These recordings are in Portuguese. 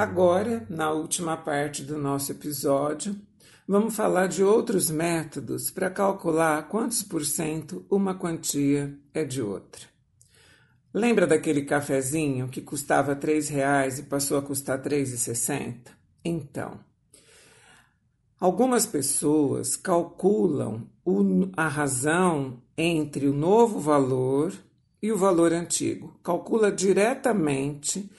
Agora, na última parte do nosso episódio, vamos falar de outros métodos para calcular quantos por cento uma quantia é de outra. Lembra daquele cafezinho que custava R$ reais e passou a custar R$ 3,60? Então, algumas pessoas calculam o, a razão entre o novo valor e o valor antigo. Calcula diretamente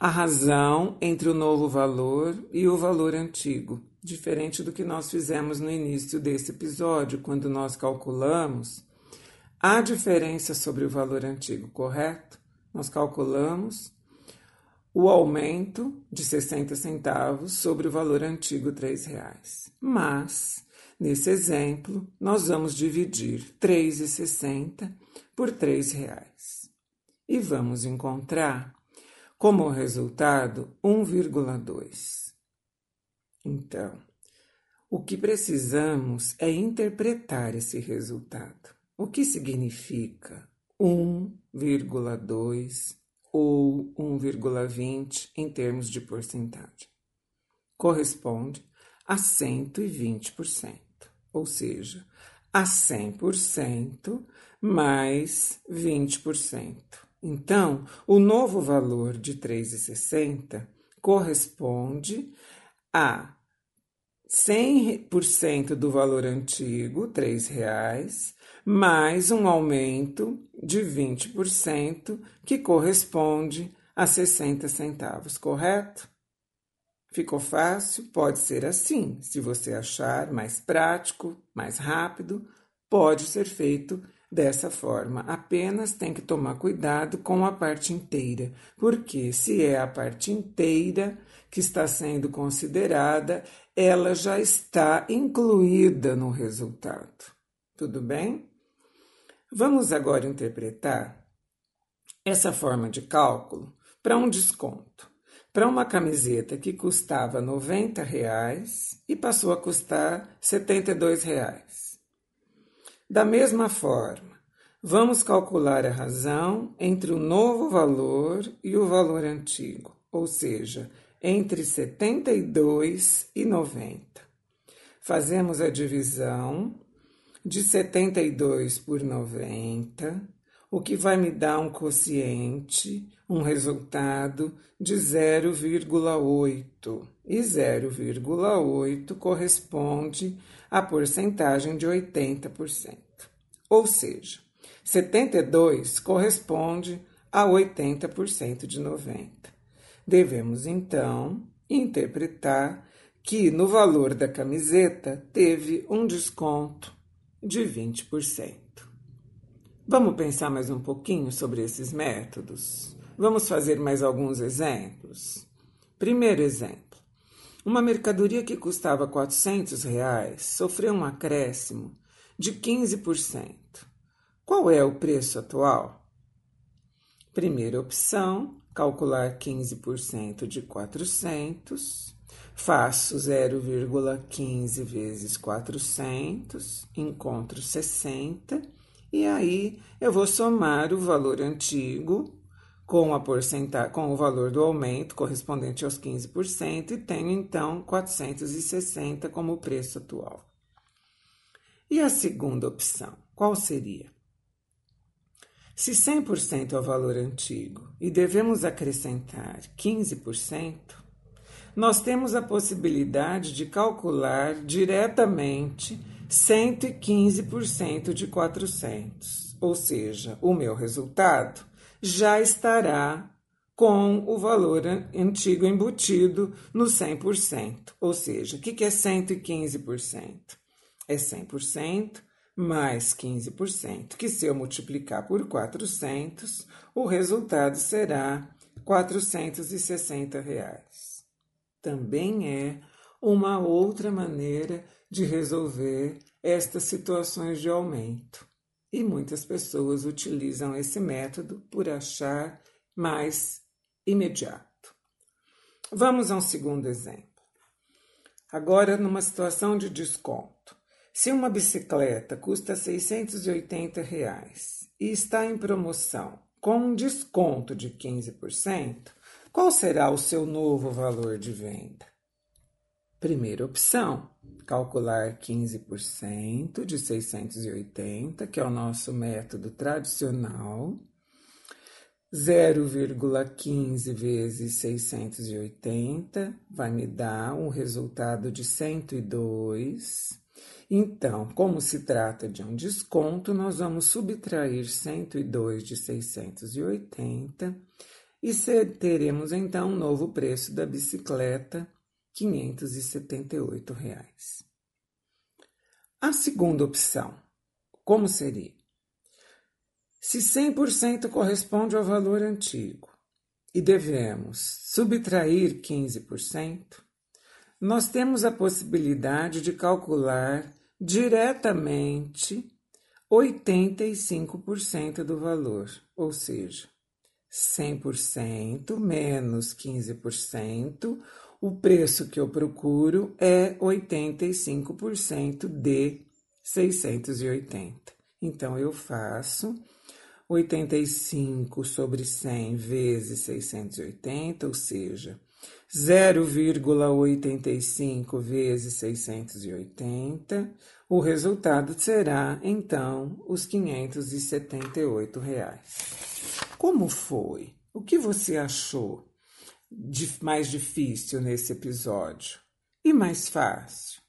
a razão entre o novo valor e o valor antigo, diferente do que nós fizemos no início desse episódio, quando nós calculamos a diferença sobre o valor antigo, correto? Nós calculamos o aumento de 60 centavos sobre o valor antigo R$ reais. Mas, nesse exemplo, nós vamos dividir R$ 3,60 por R$ reais. E vamos encontrar como resultado 1,2. Então, o que precisamos é interpretar esse resultado. O que significa 1,2 ou 1,20 em termos de porcentagem? Corresponde a 120%, ou seja, a 100% mais 20%. Então, o novo valor de 3,60 corresponde a 100% do valor antigo, R$ reais, mais um aumento de 20%, que corresponde a 60 centavos, correto? Ficou fácil? Pode ser assim. Se você achar mais prático, mais rápido, pode ser feito dessa forma. Apenas tem que tomar cuidado com a parte inteira, porque se é a parte inteira que está sendo considerada, ela já está incluída no resultado. Tudo bem? Vamos agora interpretar essa forma de cálculo para um desconto. Para uma camiseta que custava 90 reais e passou a custar 72 reais. Da mesma forma, vamos calcular a razão entre o novo valor e o valor antigo, ou seja, entre 72 e 90. Fazemos a divisão de 72 por 90, o que vai me dar um quociente, um resultado de 0,8. E 0,8 corresponde à porcentagem de 80%. Ou seja, 72 corresponde a 80% de 90. Devemos então interpretar que no valor da camiseta teve um desconto de 20%. Vamos pensar mais um pouquinho sobre esses métodos? Vamos fazer mais alguns exemplos? Primeiro exemplo. Uma mercadoria que custava 400 reais sofreu um acréscimo de 15%. Qual é o preço atual? Primeira opção, calcular 15% de 400. Faço 0,15 vezes 400, encontro 60, e aí eu vou somar o valor antigo com a porcentagem, com o valor do aumento correspondente aos 15% e tenho então 460 como preço atual. E a segunda opção, qual seria? Se 100% é o valor antigo e devemos acrescentar 15%, nós temos a possibilidade de calcular diretamente 115% de 400, ou seja, o meu resultado já estará com o valor antigo embutido no 100%. Ou seja, o que é 115%? É 100% mais 15%, que se eu multiplicar por 400, o resultado será 460 reais. Também é uma outra maneira de resolver estas situações de aumento e muitas pessoas utilizam esse método por achar mais imediato. Vamos a um segundo exemplo. Agora, numa situação de desconto. Se uma bicicleta custa 680 reais e está em promoção com um desconto de 15%, Qual será o seu novo valor de venda? Primeira opção, calcular 15% de 680, que é o nosso método tradicional. 0,15 vezes 680 vai me dar um resultado de 102. Então, como se trata de um desconto, nós vamos subtrair 102 de 680 e teremos então um novo preço da bicicleta 578 reais. A segunda opção, como seria? Se 100% corresponde ao valor antigo e devemos subtrair 15%, nós temos a possibilidade de calcular diretamente 85% do valor, ou seja, 100% menos 15%, o preço que eu procuro é 85% de 680. Então, eu faço 85 sobre 100 vezes 680, ou seja, 0,85 vezes 680, o resultado será, então, os 578 reais. Como foi? O que você achou? Mais difícil nesse episódio e mais fácil?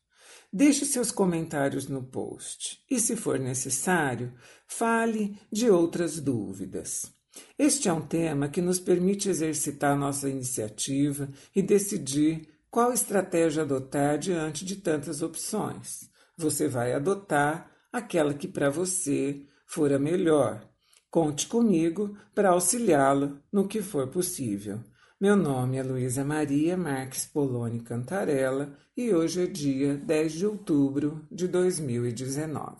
Deixe seus comentários no post e, se for necessário, fale de outras dúvidas. Este é um tema que nos permite exercitar nossa iniciativa e decidir qual estratégia adotar diante de tantas opções. Você vai adotar aquela que para você for a melhor. Conte comigo para auxiliá-lo no que for possível. Meu nome é Luísa Maria Marques Poloni Cantarella e hoje é dia 10 de outubro de 2019.